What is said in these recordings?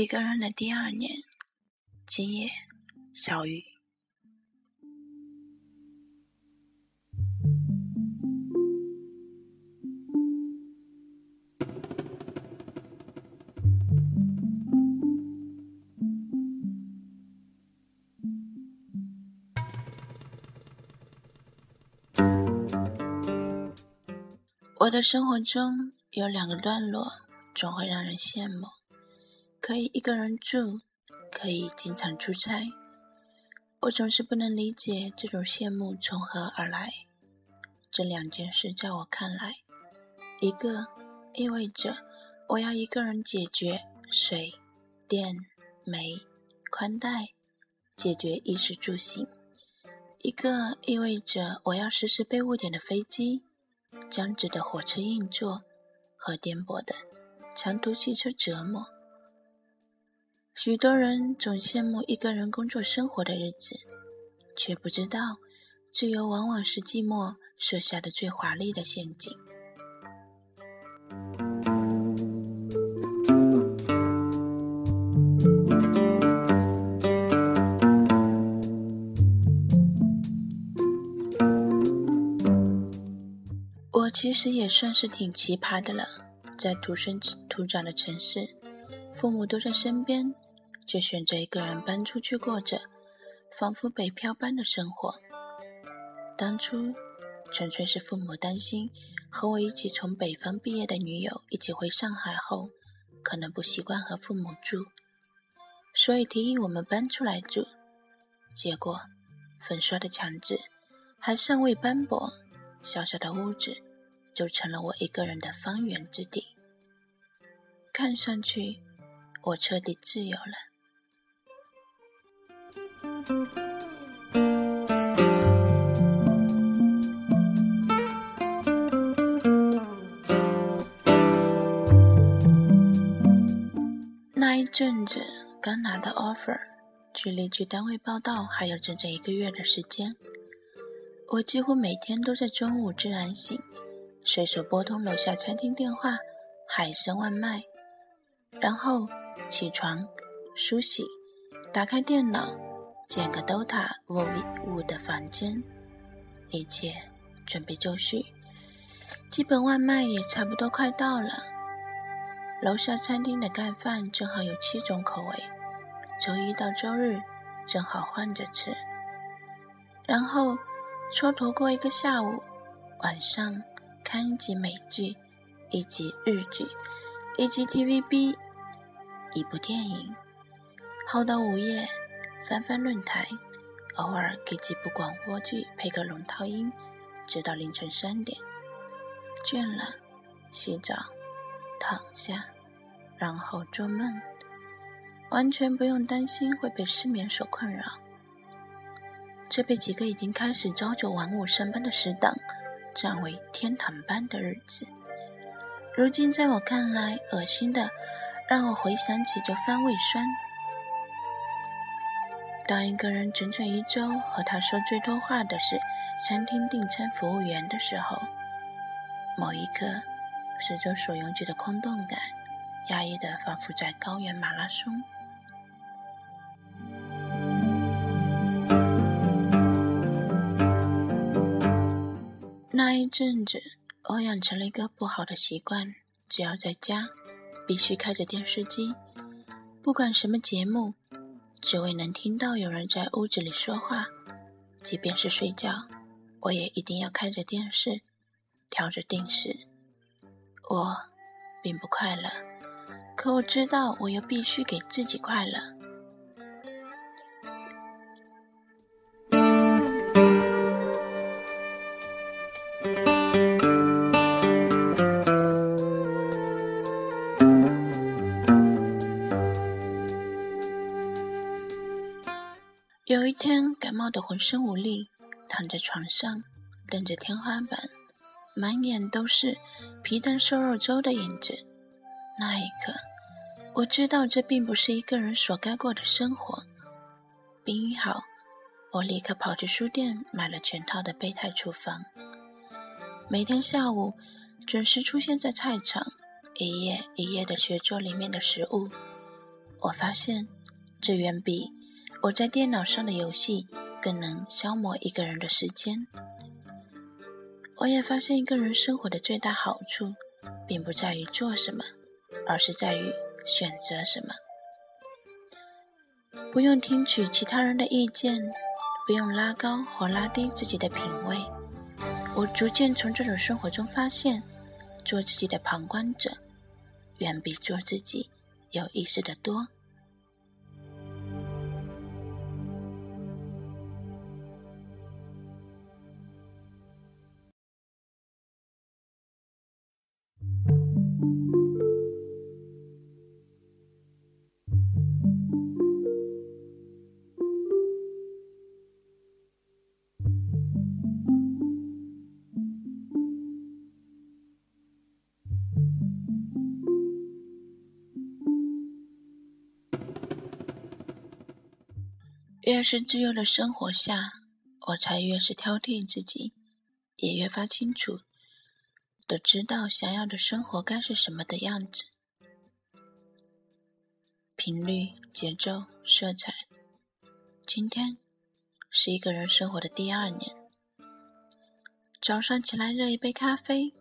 一个人的第二年，今夜，小雨。我的生活中有两个段落，总会让人羡慕：可以一个人住，可以经常出差。我总是不能理解这种羡慕从何而来。这两件事在我看来，一个意味着我要一个人解决水电煤宽带，解决衣食住行；一个意味着我要时时被误点的飞机。僵直的火车硬座和颠簸的长途汽车折磨。许多人总羡慕一个人工作生活的日子，却不知道自由往往是寂寞设下的最华丽的陷阱。我其实也算是挺奇葩的了，在土生土长的城市，父母都在身边，就选择一个人搬出去过着仿佛北漂般的生活。当初纯粹是父母担心和我一起从北方毕业的女友一起回上海后，可能不习惯和父母住，所以提议我们搬出来住。结果粉刷的墙纸还尚未斑驳，小小的屋子。就成了我一个人的方圆之地。看上去，我彻底自由了。那一阵子刚拿到 offer，距离去单位报道还有整整一个月的时间，我几乎每天都在中午自然醒。随手拨通楼下餐厅电话，海参外卖，然后起床梳洗，打开电脑，建个 DOTA 五 v 五的房间，一切准备就绪。基本外卖也差不多快到了，楼下餐厅的盖饭正好有七种口味，周一到周日正好换着吃。然后蹉跎过一个下午，晚上。看一集美剧，一集日剧，一集 TVB，一部电影，耗到午夜，翻翻论坛，偶尔给几部广播剧配个龙套音，直到凌晨三点。倦了，洗澡，躺下，然后做梦，完全不用担心会被失眠所困扰。这被几个已经开始朝九晚五上班的死党。占为天堂般的日子，如今在我看来，恶心的让我回想起就犯胃酸。当一个人整整一周和他说最多话的是餐厅订餐服务员的时候，某一刻，四周所拥挤的空洞感，压抑的仿佛在高原马拉松。那一阵子，我养成了一个不好的习惯：只要在家，必须开着电视机，不管什么节目，只为能听到有人在屋子里说话。即便是睡觉，我也一定要开着电视，调着定时。我并不快乐，可我知道，我又必须给自己快乐。有一天，感冒的浑身无力，躺在床上，瞪着天花板，满眼都是皮蛋瘦肉粥的影子。那一刻，我知道这并不是一个人所该过的生活。病一好，我立刻跑去书店买了全套的备胎厨房。每天下午准时出现在菜场，一页一页的学做里面的食物。我发现这远比我在电脑上的游戏更能消磨一个人的时间。我也发现一个人生活的最大好处，并不在于做什么，而是在于选择什么。不用听取其他人的意见，不用拉高或拉低自己的品味。我逐渐从这种生活中发现，做自己的旁观者，远比做自己有意思的多。越是自由的生活下，我才越是挑剔自己，也越发清楚的知道想要的生活该是什么的样子。频率、节奏、色彩。今天是一个人生活的第二年。早上起来热一杯咖啡，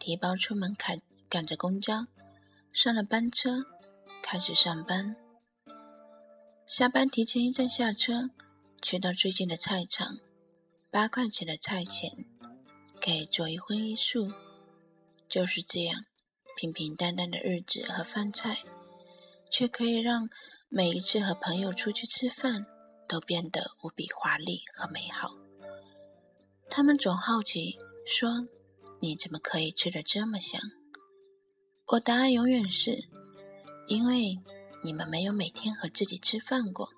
提包出门赶赶着公交，上了班车，开始上班。下班提前一站下车，去到最近的菜场，八块钱的菜钱，给做一荤一素，就是这样平平淡淡的日子和饭菜，却可以让每一次和朋友出去吃饭都变得无比华丽和美好。他们总好奇说：“你怎么可以吃得这么香？”我答案永远是：因为。你们没有每天和自己吃饭过。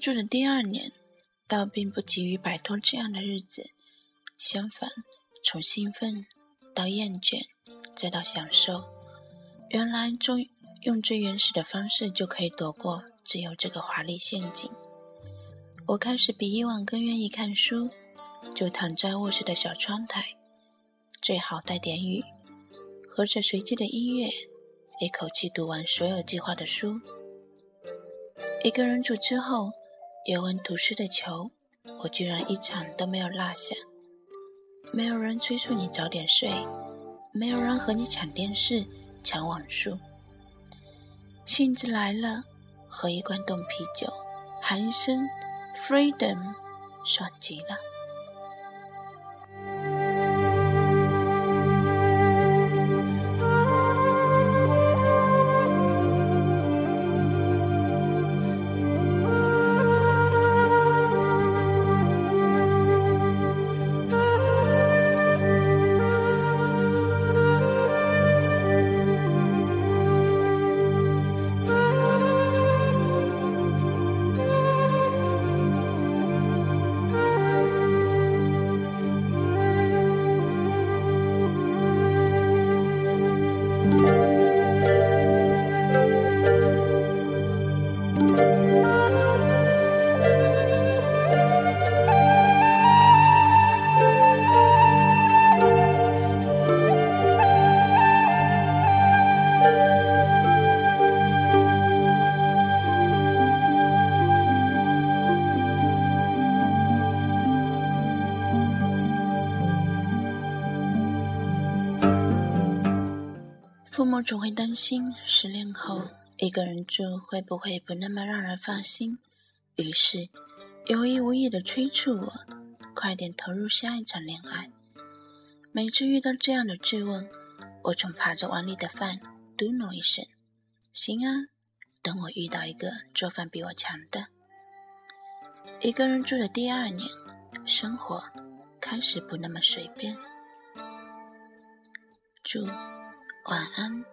住的第二年，倒并不急于摆脱这样的日子，相反，从兴奋到厌倦，再到享受，原来用用最原始的方式就可以躲过只有这个华丽陷阱。我开始比以往更愿意看书，就躺在卧室的小窗台，最好带点雨，和着随机的音乐，一口气读完所有计划的书。一个人住之后，尤文图斯的球，我居然一场都没有落下。没有人催促你早点睡，没有人和你抢电视、抢网速。兴致来了，喝一罐冻啤酒，喊一声 “freedom”，爽极了。父母总会担心失恋后一个人住会不会不那么让人放心，于是有意无意地催促我快点投入下一场恋爱。每次遇到这样的质问，我总扒着碗里的饭嘟囔一声：“行啊，等我遇到一个做饭比我强的。”一个人住的第二年，生活开始不那么随便。祝晚安，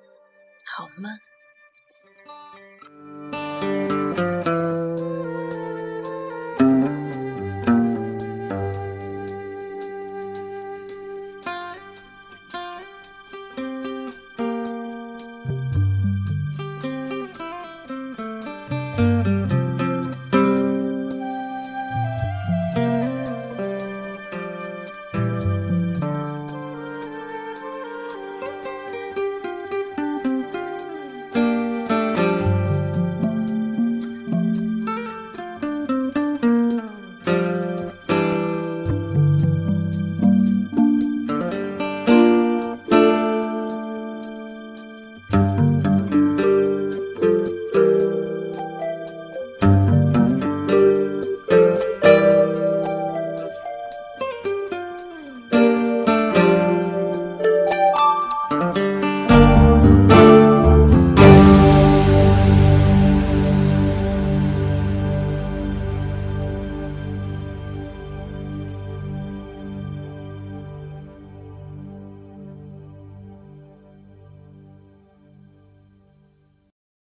好梦。